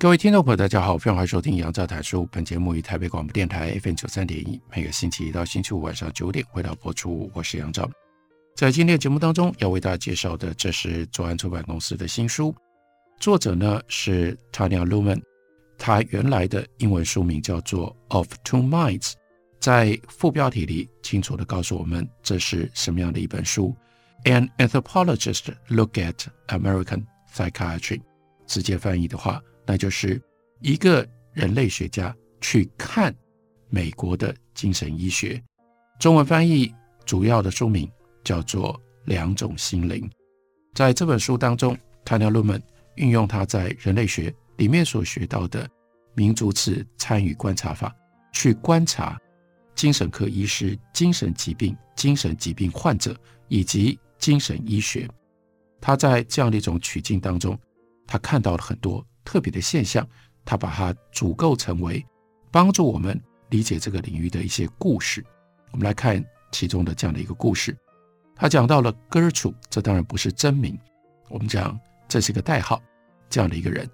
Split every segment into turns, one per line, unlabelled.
各位听众朋友，大家好，非常欢迎收听杨照谈书。本节目于台北广播电台 FM 九三点一，每个星期一到星期五晚上九点回到播出。我是杨照，在今天的节目当中要为大家介绍的，这是左岸出版公司的新书，作者呢是 Tanya Luman，他原来的英文书名叫做《Of Two Minds》，在副标题里清楚地告诉我们这是什么样的一本书。An anthropologist look at American psychiatry，直接翻译的话。那就是一个人类学家去看美国的精神医学，中文翻译主要的书名叫做《两种心灵》。在这本书当中，Tanya Luman 运用他在人类学里面所学到的民族志参与观察法，去观察精神科医师、精神疾病、精神疾病患者以及精神医学。他在这样的一种取径当中，他看到了很多。特别的现象，他把它组构成为帮助我们理解这个领域的一些故事。我们来看其中的这样的一个故事。他讲到了 Gertrude，这当然不是真名，我们讲这是一个代号。这样的一个人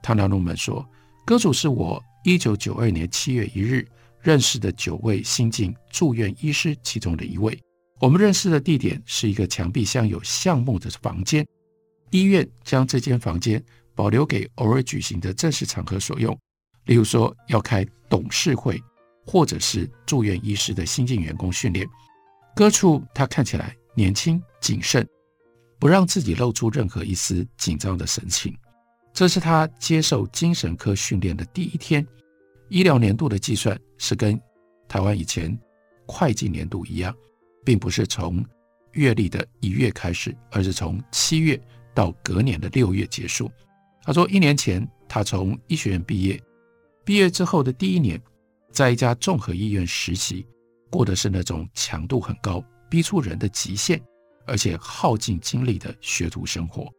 ，Tanya Luman 说歌主是我一九九二年七月一日认识的九位新晋住院医师其中的一位。我们认识的地点是一个墙壁镶有橡木的房间，医院将这间房间。保留给偶尔举行的正式场合所用，例如说要开董事会，或者是住院医师的新进员工训练。哥处他看起来年轻谨慎，不让自己露出任何一丝紧张的神情。这是他接受精神科训练的第一天。医疗年度的计算是跟台湾以前会计年度一样，并不是从月历的一月开始，而是从七月到隔年的六月结束。他说，一年前他从医学院毕业，毕业之后的第一年，在一家综合医院实习，过的是那种强度很高、逼出人的极限，而且耗尽精力的学徒生活。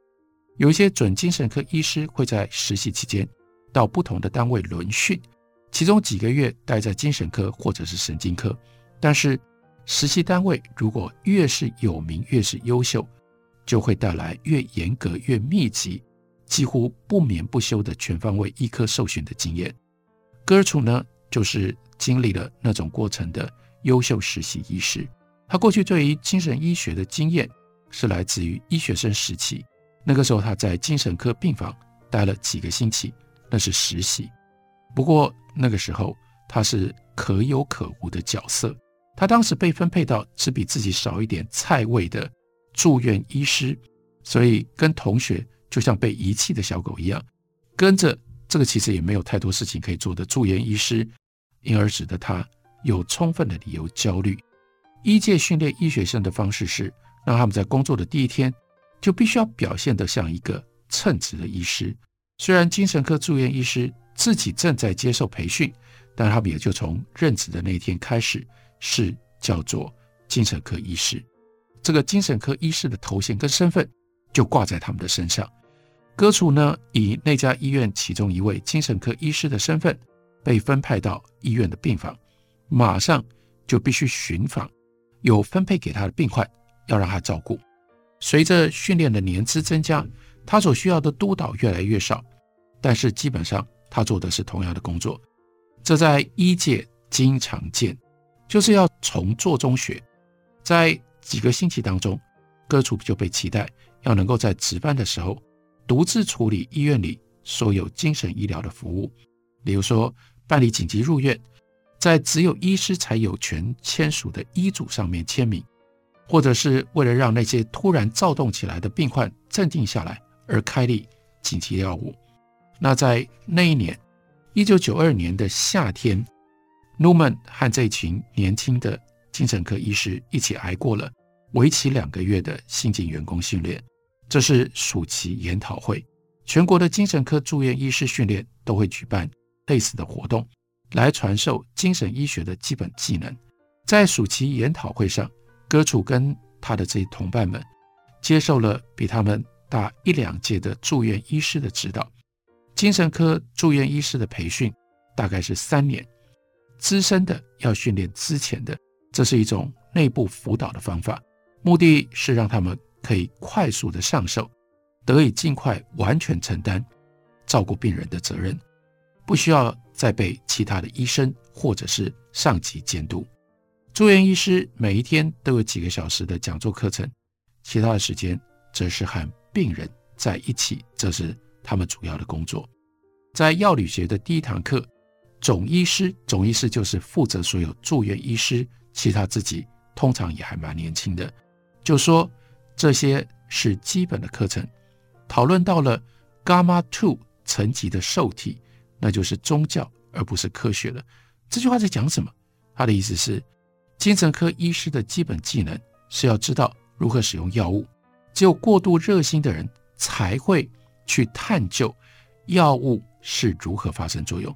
有一些准精神科医师会在实习期间到不同的单位轮训，其中几个月待在精神科或者是神经科。但是，实习单位如果越是有名、越是优秀，就会带来越严格、越密集。几乎不眠不休的全方位医科受训的经验，戈尔楚呢，就是经历了那种过程的优秀实习医师。他过去对于精神医学的经验是来自于医学生时期，那个时候他在精神科病房待了几个星期，那是实习。不过那个时候他是可有可无的角色，他当时被分配到只比自己少一点菜味的住院医师，所以跟同学。就像被遗弃的小狗一样，跟着这个其实也没有太多事情可以做的住院医师，因而使得他有充分的理由焦虑。医界训练医学生的方式是，让他们在工作的第一天就必须要表现得像一个称职的医师。虽然精神科住院医师自己正在接受培训，但他们也就从任职的那一天开始是叫做精神科医师。这个精神科医师的头衔跟身份就挂在他们的身上。哥楚呢，以那家医院其中一位精神科医师的身份，被分派到医院的病房，马上就必须巡访有分配给他的病患，要让他照顾。随着训练的年资增加，他所需要的督导越来越少，但是基本上他做的是同样的工作。这在医界经常见，就是要从做中学。在几个星期当中，哥楚就被期待要能够在值班的时候。独自处理医院里所有精神医疗的服务，比如说办理紧急入院，在只有医师才有权签署的医嘱上面签名，或者是为了让那些突然躁动起来的病患镇定下来而开立紧急药物。那在那一年，一九九二年的夏天，Luman 和这群年轻的精神科医师一起挨过了为期两个月的新进员工训练。这是暑期研讨会，全国的精神科住院医师训练都会举办类似的活动，来传授精神医学的基本技能。在暑期研讨会上，戈楚跟他的这些同伴们接受了比他们大一两届的住院医师的指导。精神科住院医师的培训大概是三年，资深的要训练之前的，这是一种内部辅导的方法，目的是让他们可以快速的上手，得以尽快完全承担照顾病人的责任，不需要再被其他的医生或者是上级监督。住院医师每一天都有几个小时的讲座课程，其他的时间则是和病人在一起，这是他们主要的工作。在药理学的第一堂课，总医师，总医师就是负责所有住院医师，其他自己通常也还蛮年轻的，就说这些是基本的课程。讨论到了 Gamma Two 层级的受体，那就是宗教而不是科学了。这句话在讲什么？他的意思是。精神科医师的基本技能是要知道如何使用药物，只有过度热心的人才会去探究药物是如何发生作用。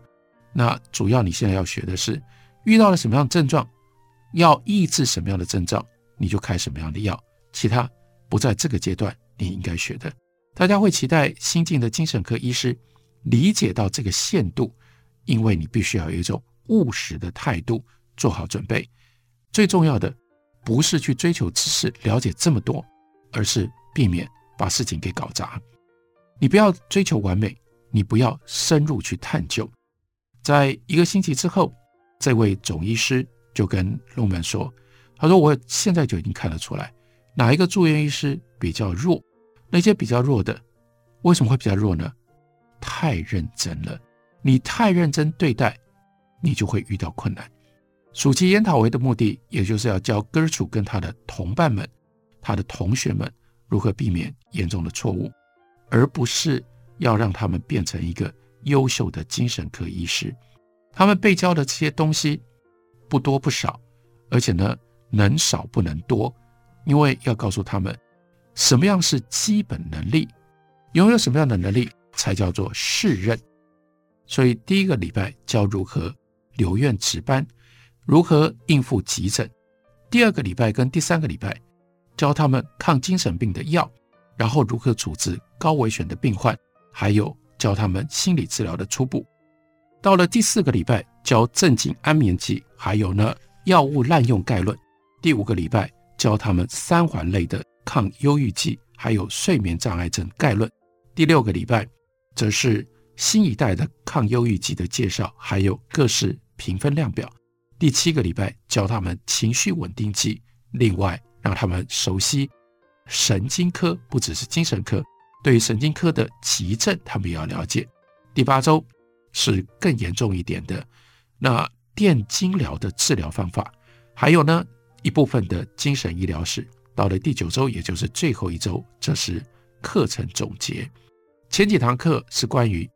那主要你现在要学的是，遇到了什么样的症状，要抑制什么样的症状，你就开什么样的药。其他不在这个阶段你应该学的。大家会期待新进的精神科医师理解到这个限度，因为你必须要有一种务实的态度，做好准备。最重要的不是去追求知识、了解这么多，而是避免把事情给搞砸。你不要追求完美，你不要深入去探究。在一个星期之后，这位总医师就跟陆门说：“他说我现在就已经看得出来，哪一个住院医师比较弱，那些比较弱的为什么会比较弱呢？太认真了，你太认真对待，你就会遇到困难。”暑期研讨会的目的，也就是要教戈楚跟他的同伴们、他的同学们如何避免严重的错误，而不是要让他们变成一个优秀的精神科医师。他们被教的这些东西不多不少，而且呢，能少不能多，因为要告诉他们什么样是基本能力，拥有什么样的能力才叫做适任。所以第一个礼拜教如何留院值班。如何应付急诊？第二个礼拜跟第三个礼拜教他们抗精神病的药，然后如何处置高危险的病患，还有教他们心理治疗的初步。到了第四个礼拜教镇静安眠剂，还有呢药物滥用概论。第五个礼拜教他们三环类的抗忧郁剂，还有睡眠障碍症概论。第六个礼拜则是新一代的抗忧郁剂的介绍，还有各式评分量表。第七个礼拜教他们情绪稳定剂，另外让他们熟悉神经科，不只是精神科，对神经科的急症他们也要了解。第八周是更严重一点的，那电精疗的治疗方法，还有呢一部分的精神医疗史。到了第九周，也就是最后一周，这是课程总结。前几堂课是关于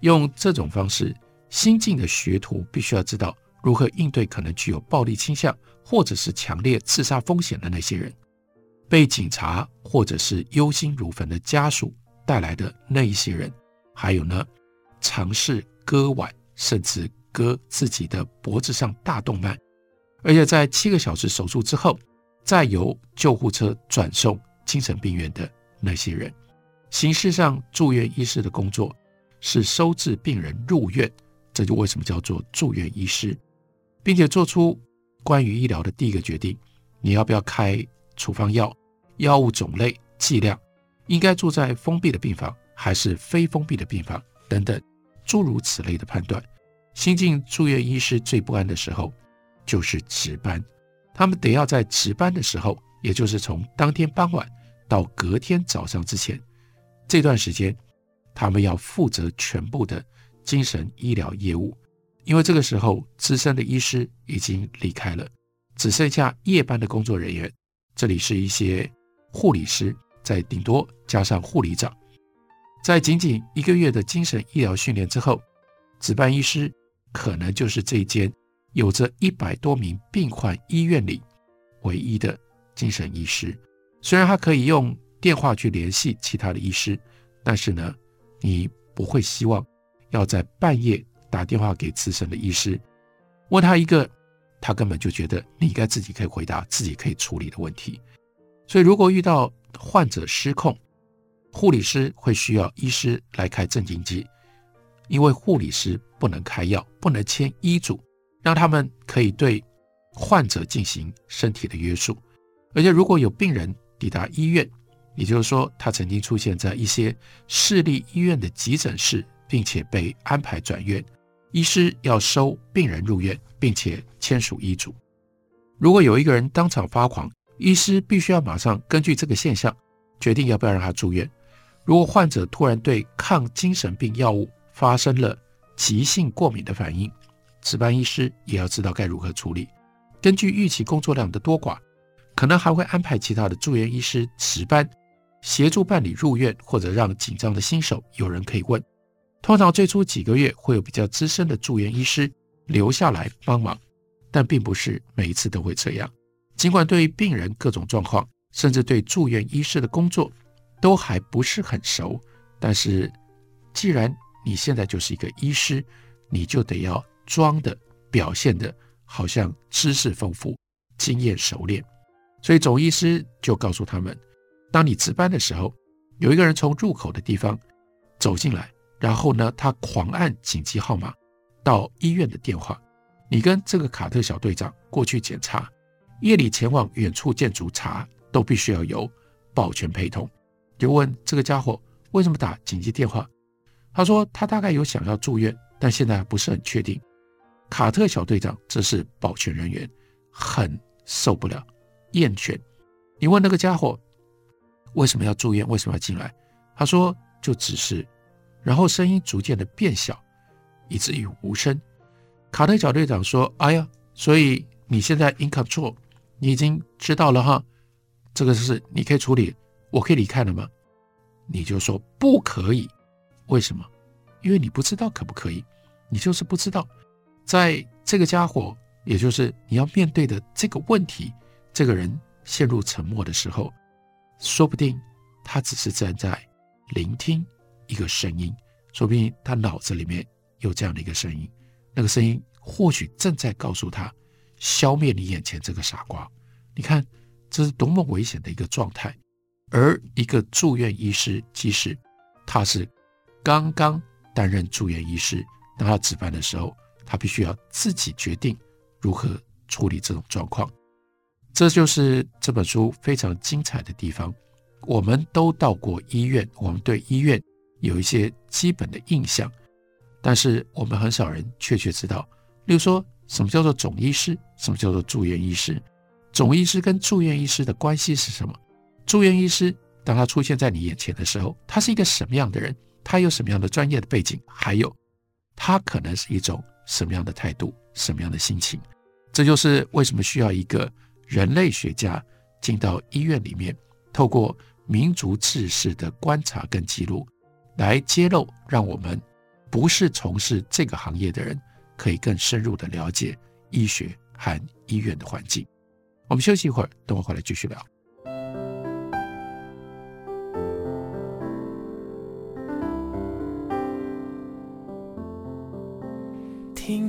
用这种方式，新进的学徒必须要知道。如何应对可能具有暴力倾向或者是强烈自杀风险的那些人？被警察或者是忧心如焚的家属带来的那一些人？还有呢，尝试割腕甚至割自己的脖子上大动脉，而且在七个小时手术之后，再由救护车转送精神病院的那些人？形式上，住院医师的工作是收治病人入院，这就为什么叫做住院医师。并且做出关于医疗的第一个决定：你要不要开处方药、药物种类、剂量，应该住在封闭的病房还是非封闭的病房等等，诸如此类的判断。新进住院医师最不安的时候就是值班，他们得要在值班的时候，也就是从当天傍晚到隔天早上之前这段时间，他们要负责全部的精神医疗业务。因为这个时候，资深的医师已经离开了，只剩下夜班的工作人员。这里是一些护理师，再顶多加上护理长。在仅仅一个月的精神医疗训练之后，值班医师可能就是这间有着一百多名病患医院里唯一的精神医师。虽然他可以用电话去联系其他的医师，但是呢，你不会希望要在半夜打电话给资深的医师，问他一个他根本就觉得你应该自己可以回答、自己可以处理的问题。所以，如果遇到患者失控，护理师会需要医师来开镇静剂，因为护理师不能开药，不能签医嘱，让他们可以对患者进行身体的约束。而且，如果有病人抵达医院，也就是说他曾经出现在一些市立医院的急诊室，并且被安排转院，医师要收病人入院，并且签署医嘱。如果有一个人当场发狂，医师必须要马上根据这个现象，决定要不要让他住院。如果患者突然对抗精神病药物发生了急性过敏的反应，值班医师也要知道该如何处理。根据预期工作量的多寡，可能还会安排其他的住院医师值班，协助办理入院，或者让紧张的新手有人可以问。通常最初几个月会有比较资深的住院医师留下来帮忙，但并不是每一次都会这样。尽管对于病人各种状况，甚至对住院医师的工作，都还不是很熟，但是既然你现在就是一个医师，你就得要装的表现的好像知识丰富、经验熟练。所以总医师就告诉他们：当你值班的时候，有一个人从入口的地方走进来，然后呢，他狂按紧急号码到医院的电话，你跟这个卡特小队长过去检查，夜里前往远处建筑查，都必须要有保全陪同。就问这个家伙为什么打紧急电话？他说他大概有想要住院，但现在不是很确定。卡特小队长，这是保全人员，很受不了，厌倦。你问那个家伙为什么要住院，为什么要进来？他说就只是，然后声音逐渐的变小，以至于无声。卡特小队长说：“哎呀，所以你现在 in control，你已经知道了哈，这个事你可以处理。”我可以离开了吗？你就说不可以，为什么？因为你不知道可不可以，你就是不知道。在这个家伙，也就是你要面对的这个问题，这个人陷入沉默的时候，说不定他只是站在聆听一个声音，说不定他脑子里面有这样的一个声音，那个声音或许正在告诉他：消灭你眼前这个傻瓜。你看，这是多么危险的一个状态。而一个住院医师，即使他是刚刚担任住院医师，当他值班的时候，他必须要自己决定如何处理这种状况。这就是这本书非常精彩的地方。我们都到过医院，我们对医院有一些基本的印象，但是我们很少人确切知道，例如说什么叫做总医师，什么叫做住院医师，总医师跟住院医师的关系是什么？住院医师，当他出现在你眼前的时候，他是一个什么样的人？他有什么样的专业的背景？还有，他可能是一种什么样的态度、什么样的心情？这就是为什么需要一个人类学家进到医院里面，透过民族志士的观察跟记录，来揭露，让我们不是从事这个行业的人，可以更深入的了解医学和医院的环境。我们休息一会儿，等我回来继续聊。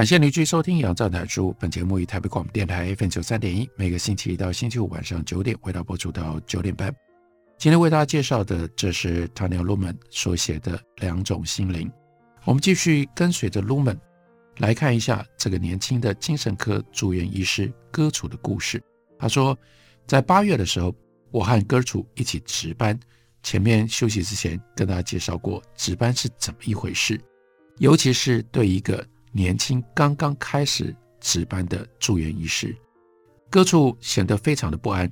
感谢您继续收听《杨照谈书》。本节目以台北广播电台 FM 九三点一，每个星期一到星期五晚上九点，为大家播出到九点半。今天为大家介绍的，这是 Tanya Lumen 所写的《两种心灵》。我们继续跟随着 Lumen 来看一下这个年轻的精神科住院医师戈楚的故事。他说，在八月的时候，我和戈楚一起值班。前面休息之前，跟大家介绍过值班是怎么一回事。尤其是对一个年轻刚刚开始值班的住院医师，戈楚显得非常的不安。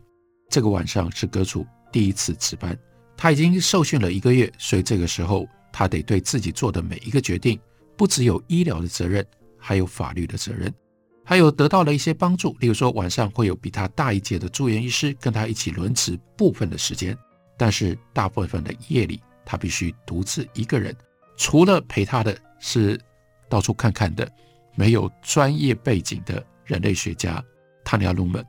这个晚上是戈楚第一次值班，他已经受训了一个月，所以这个时候他得对自己做的每一个决定，不只有医疗的责任，还有法律的责任。还有得到了一些帮助，例如说晚上会有比他大一届的住院医师跟他一起轮值部分的时间，但是大部分的夜里他必须独自一个人，除了陪他的。是到处看看的，没有专业背景的人类学家塔尼亚·鲁门，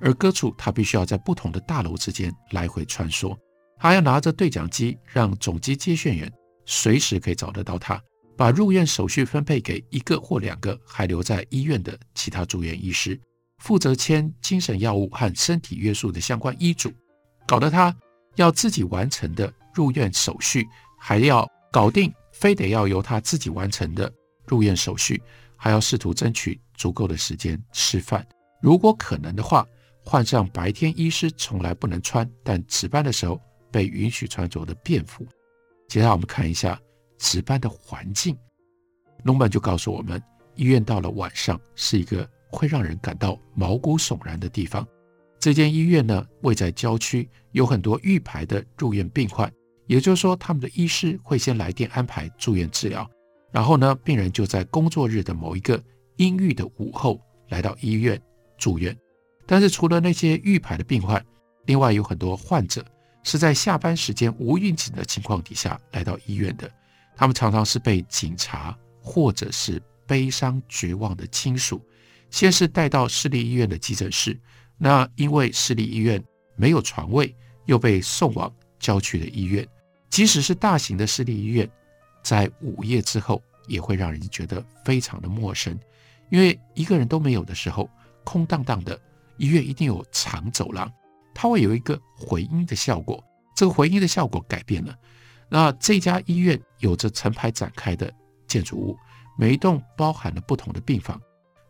而戈楚他必须要在不同的大楼之间来回穿梭，他要拿着对讲机，让总机接线员随时可以找得到他，把入院手续分配给一个或两个还留在医院的其他住院医师，负责签精神药物和身体约束的相关医嘱，搞得他要自己完成的入院手续还要搞定。非得要由他自己完成的入院手续，还要试图争取足够的时间吃饭。如果可能的话，换上白天医师从来不能穿，但值班的时候被允许穿着的便服。接下来我们看一下值班的环境。龙本就告诉我们，医院到了晚上是一个会让人感到毛骨悚然的地方。这间医院呢，位在郊区，有很多预排的入院病患。也就是说，他们的医师会先来电安排住院治疗，然后呢，病人就在工作日的某一个阴郁的午后来到医院住院。但是，除了那些预排的病患，另外有很多患者是在下班时间无预警的情况底下来到医院的。他们常常是被警察或者是悲伤绝望的亲属，先是带到市立医院的急诊室，那因为市立医院没有床位，又被送往。郊区的医院，即使是大型的私立医院，在午夜之后也会让人觉得非常的陌生，因为一个人都没有的时候，空荡荡的医院一定有长走廊，它会有一个回音的效果。这个回音的效果改变了。那这家医院有着成排展开的建筑物，每一栋包含了不同的病房，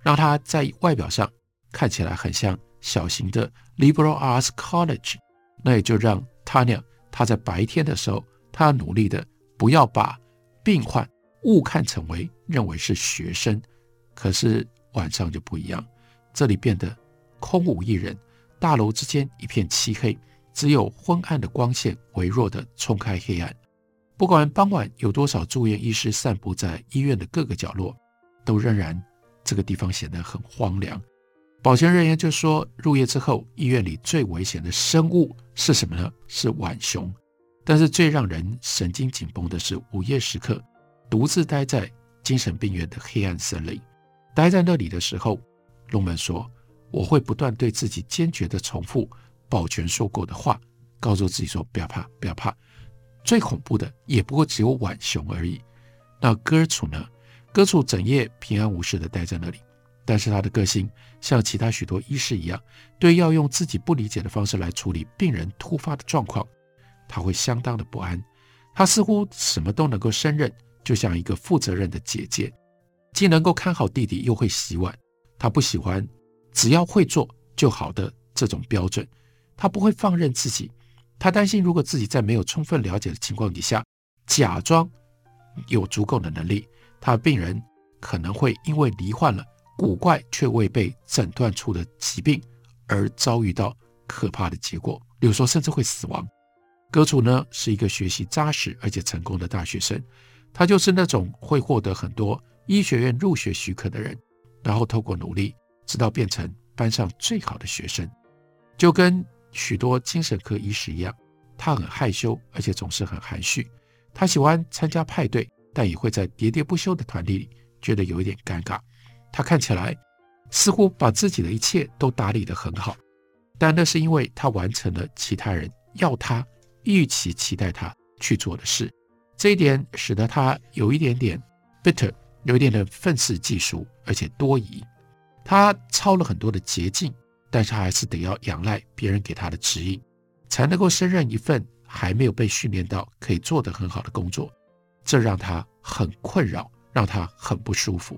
让它在外表上看起来很像小型的 liberal arts college。那也就让 Tanya。他在白天的时候，他要努力的不要把病患误看成为认为是学生。可是晚上就不一样，这里变得空无一人，大楼之间一片漆黑，只有昏暗的光线微弱的冲开黑暗。不管傍晚有多少住院医师散布在医院的各个角落，都仍然这个地方显得很荒凉。保全人员就说，入夜之后，医院里最危险的生物是什么呢？是浣熊。但是最让人神经紧绷的是，午夜时刻独自待在精神病院的黑暗森林。待在那里的时候，龙门说：“我会不断对自己坚决地重复保全说过的话，告诉自己说不要怕，不要怕。最恐怖的也不过只有浣熊而已。那戈楚呢？戈楚整夜平安无事地待在那里。”但是他的个性像其他许多医师一样，对要用自己不理解的方式来处理病人突发的状况，他会相当的不安。他似乎什么都能够胜任，就像一个负责任的姐姐，既能够看好弟弟，又会洗碗。他不喜欢只要会做就好的这种标准，他不会放任自己。他担心，如果自己在没有充分了解的情况底下，假装有足够的能力，他的病人可能会因为罹患了。古怪却未被诊断出的疾病，而遭遇到可怕的结果，比如说甚至会死亡。戈楚呢是一个学习扎实而且成功的大学生，他就是那种会获得很多医学院入学许可的人，然后透过努力，直到变成班上最好的学生。就跟许多精神科医师一样，他很害羞，而且总是很含蓄。他喜欢参加派对，但也会在喋喋不休的团体里觉得有一点尴尬。他看起来似乎把自己的一切都打理得很好，但那是因为他完成了其他人要他预期期待他去做的事。这一点使得他有一点点 bitter，有一点点愤世嫉俗，而且多疑。他抄了很多的捷径，但是他还是得要仰赖别人给他的指引，才能够胜任一份还没有被训练到可以做得很好的工作。这让他很困扰，让他很不舒服。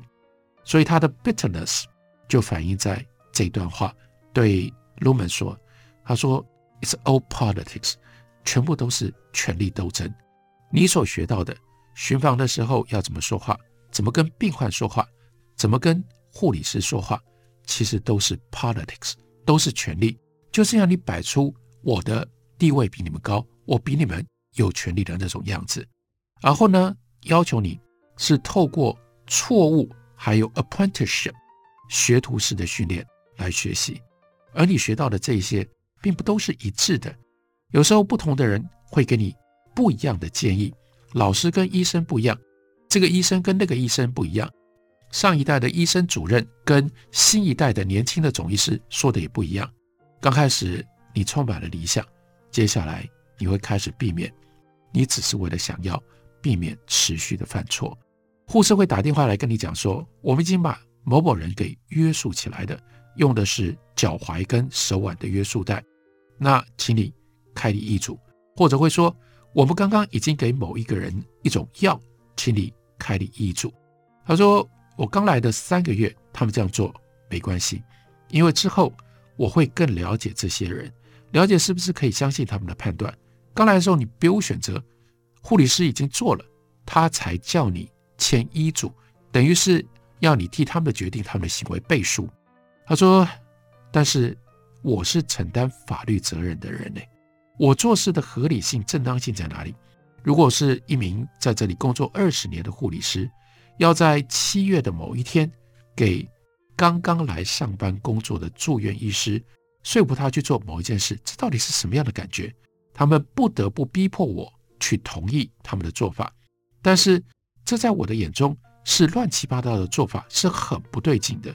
所以他的 bitterness 就反映在这段话，对 Lumen 说：“他说 It's all politics，全部都是权力斗争。你所学到的，巡房的时候要怎么说话，怎么跟病患说话，怎么跟护理师说话，其实都是 politics，都是权力，就是要你摆出我的地位比你们高，我比你们有权利的那种样子。然后呢，要求你是透过错误，还有 apprenticeship 学徒式的训练来学习，而你学到的这些，并不都是一致的。有时候不同的人会给你不一样的建议，老师跟医生不一样，这个医生跟那个医生不一样，上一代的医生主任跟新一代的年轻的总医师说的也不一样。刚开始你充满了理想，接下来你会开始避免，你只是为了想要。避免持续的犯错，护士会打电话来跟你讲说，我们已经把某某人给约束起来的，用的是脚踝跟手腕的约束带，那请你开立医嘱，或者会说，我们刚刚已经给某一个人一种药，请你开立医嘱。他说，我刚来的三个月，他们这样做没关系，因为之后我会更了解这些人，了解是不是可以相信他们的判断。刚来的时候，你别无选择。护理师已经做了，他才叫你签医嘱，等于是要你替他们的决定、他们的行为背书。他说：“但是我是承担法律责任的人呢，我做事的合理性、正当性在哪里？如果是一名在这里工作二十年的护理师，要在七月的某一天给刚刚来上班工作的住院医师说服他去做某一件事，这到底是什么样的感觉？他们不得不逼迫我。”去同意他们的做法，但是这在我的眼中是乱七八糟的做法，是很不对劲的。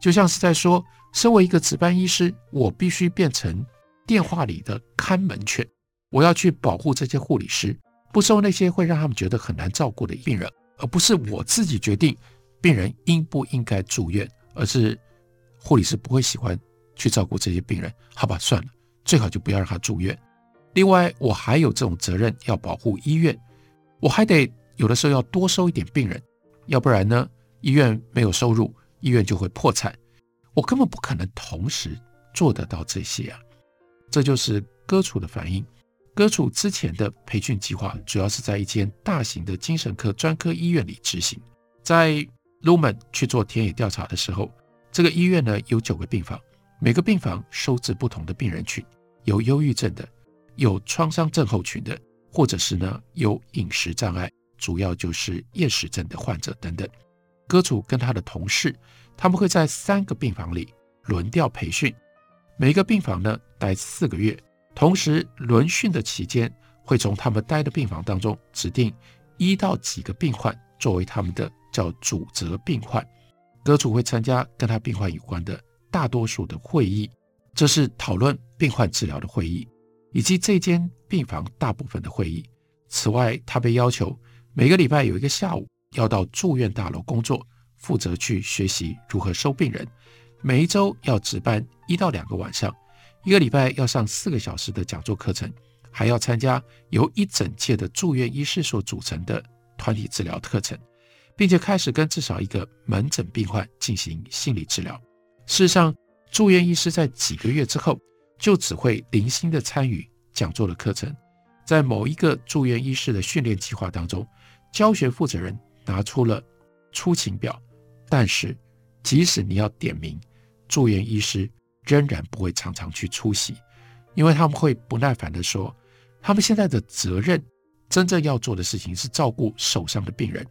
就像是在说，身为一个值班医师，我必须变成电话里的看门犬，我要去保护这些护理师，不收那些会让他们觉得很难照顾的病人，而不是我自己决定病人应不应该住院，而是护理师不会喜欢去照顾这些病人，好吧，算了，最好就不要让他住院。另外，我还有这种责任要保护医院，我还得有的时候要多收一点病人，要不然呢，医院没有收入，医院就会破产。我根本不可能同时做得到这些啊！这就是哥楚的反应。哥楚之前的培训计划主要是在一间大型的精神科专科医院里执行。在 Lumen 去做田野调查的时候，这个医院呢有九个病房，每个病房收治不同的病人群，有忧郁症的。有创伤症候群的，或者是呢有饮食障碍，主要就是厌食症的患者等等。哥楚跟他的同事，他们会在三个病房里轮调培训，每个病房呢待四个月，同时轮训的期间会从他们待的病房当中指定一到几个病患作为他们的叫主责病患。哥楚会参加跟他病患有关的大多数的会议，这是讨论病患治疗的会议。以及这间病房大部分的会议。此外，他被要求每个礼拜有一个下午要到住院大楼工作，负责去学习如何收病人。每一周要值班一到两个晚上，一个礼拜要上四个小时的讲座课程，还要参加由一整届的住院医师所组成的团体治疗课程，并且开始跟至少一个门诊病患进行心理治疗。事实上，住院医师在几个月之后。就只会零星的参与讲座的课程，在某一个住院医师的训练计划当中，教学负责人拿出了出勤表，但是即使你要点名，住院医师仍然不会常常去出席，因为他们会不耐烦地说，他们现在的责任，真正要做的事情是照顾手上的病人，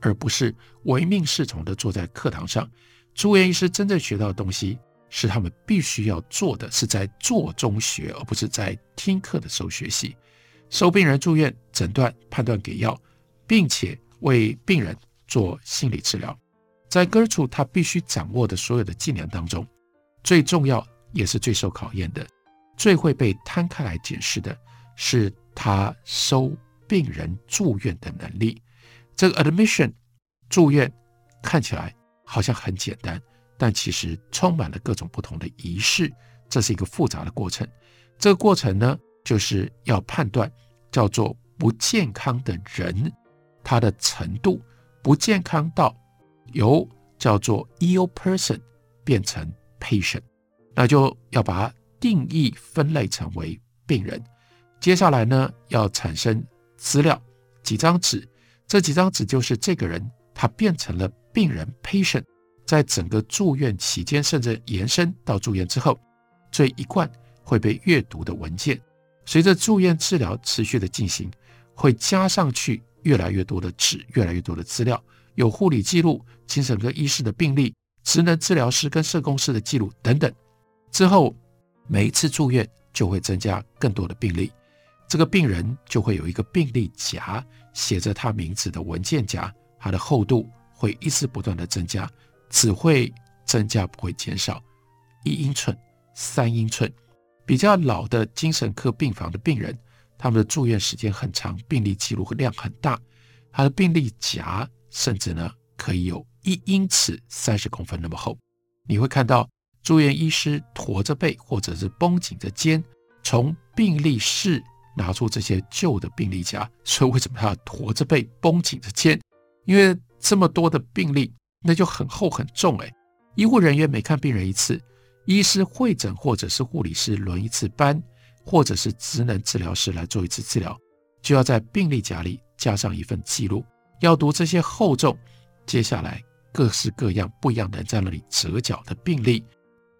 而不是唯命是从地坐在课堂上。住院医师真正学到的东西。是他们必须要做的，是在做中学，而不是在听课的时候学习。收病人住院、诊断、判断、给药，并且为病人做心理治疗。在哥楚他必须掌握的所有的技能当中，最重要也是最受考验的、最会被摊开来解释的，是他收病人住院的能力。这个 admission 住院看起来好像很简单。但其实充满了各种不同的仪式，这是一个复杂的过程。这个过程呢，就是要判断叫做不健康的人，他的程度不健康到由叫做 ill person 变成 patient，那就要把定义分类成为病人。接下来呢，要产生资料，几张纸，这几张纸就是这个人他变成了病人 patient，在整个住院期间，甚至延伸到住院之后，这一贯会被阅读的文件，随着住院治疗持续的进行，会加上去越来越多的纸，越来越多的资料，有护理记录、精神科医师的病历、职能治疗师跟社工师的记录等等。之后每一次住院就会增加更多的病历，这个病人就会有一个病历夹，写着他名字的文件夹，它的厚度会一直不断的增加。只会增加，不会减少。一英寸、三英寸，比较老的精神科病房的病人，他们的住院时间很长，病历记录量很大，他的病历夹甚至呢可以有一英尺三十公分那么厚。你会看到住院医师驼着背或者是绷紧着肩，从病历室拿出这些旧的病历夹。所以为什么他要驼着背、绷紧着肩？因为这么多的病历。那就很厚很重哎，医护人员每看病人一次，医师会诊或者是护理师轮一次班，或者是职能治疗师来做一次治疗，就要在病历夹里加上一份记录，要读这些厚重、接下来各式各样不一样的在那里折角的病例。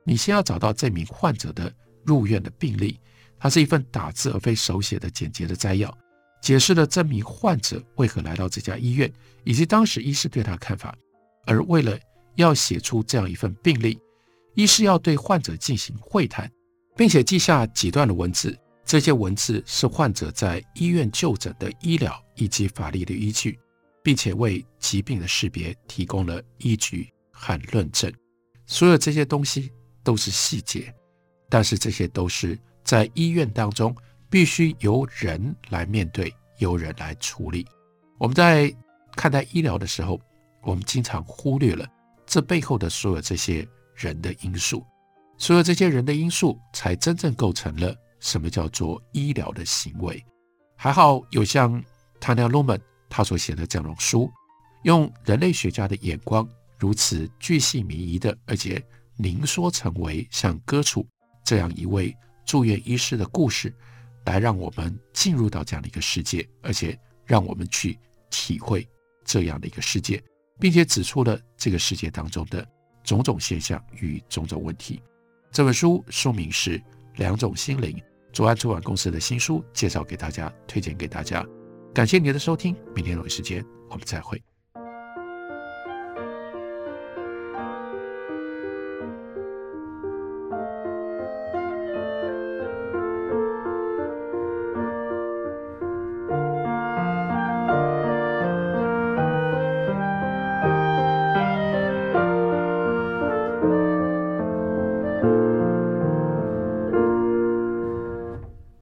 你先要找到这名患者的入院的病例，它是一份打字而非手写的简洁的摘要，解释了这名患者为何来到这家医院，以及当时医师对他的看法。而为了要写出这样一份病历，医师要对患者进行会谈，并且记下几段的文字。这些文字是患者在医院就诊的医疗以及法律的依据，并且为疾病的识别提供了依据和论证。所有这些东西都是细节，但是这些都是在医院当中必须由人来面对，由人来处理。我们在看待医疗的时候，我们经常忽略了这背后的所有这些人的因素，所有这些人的因素，才真正构成了什么叫做医疗的行为。还好有像 Tanya Lumen 他所写的这种书，用人类学家的眼光，如此巨细靡遗的，而且凝缩成为像歌楚这样一位住院医师的故事，来让我们进入到这样的一个世界，而且让我们去体会这样的一个世界。并且指出了这个世界当中的种种现象与种种问题。这本书书名是《两种心灵》，左岸出版公司的新书，介绍给大家，推荐给大家。感谢您的收听，明天同一时间我们再会。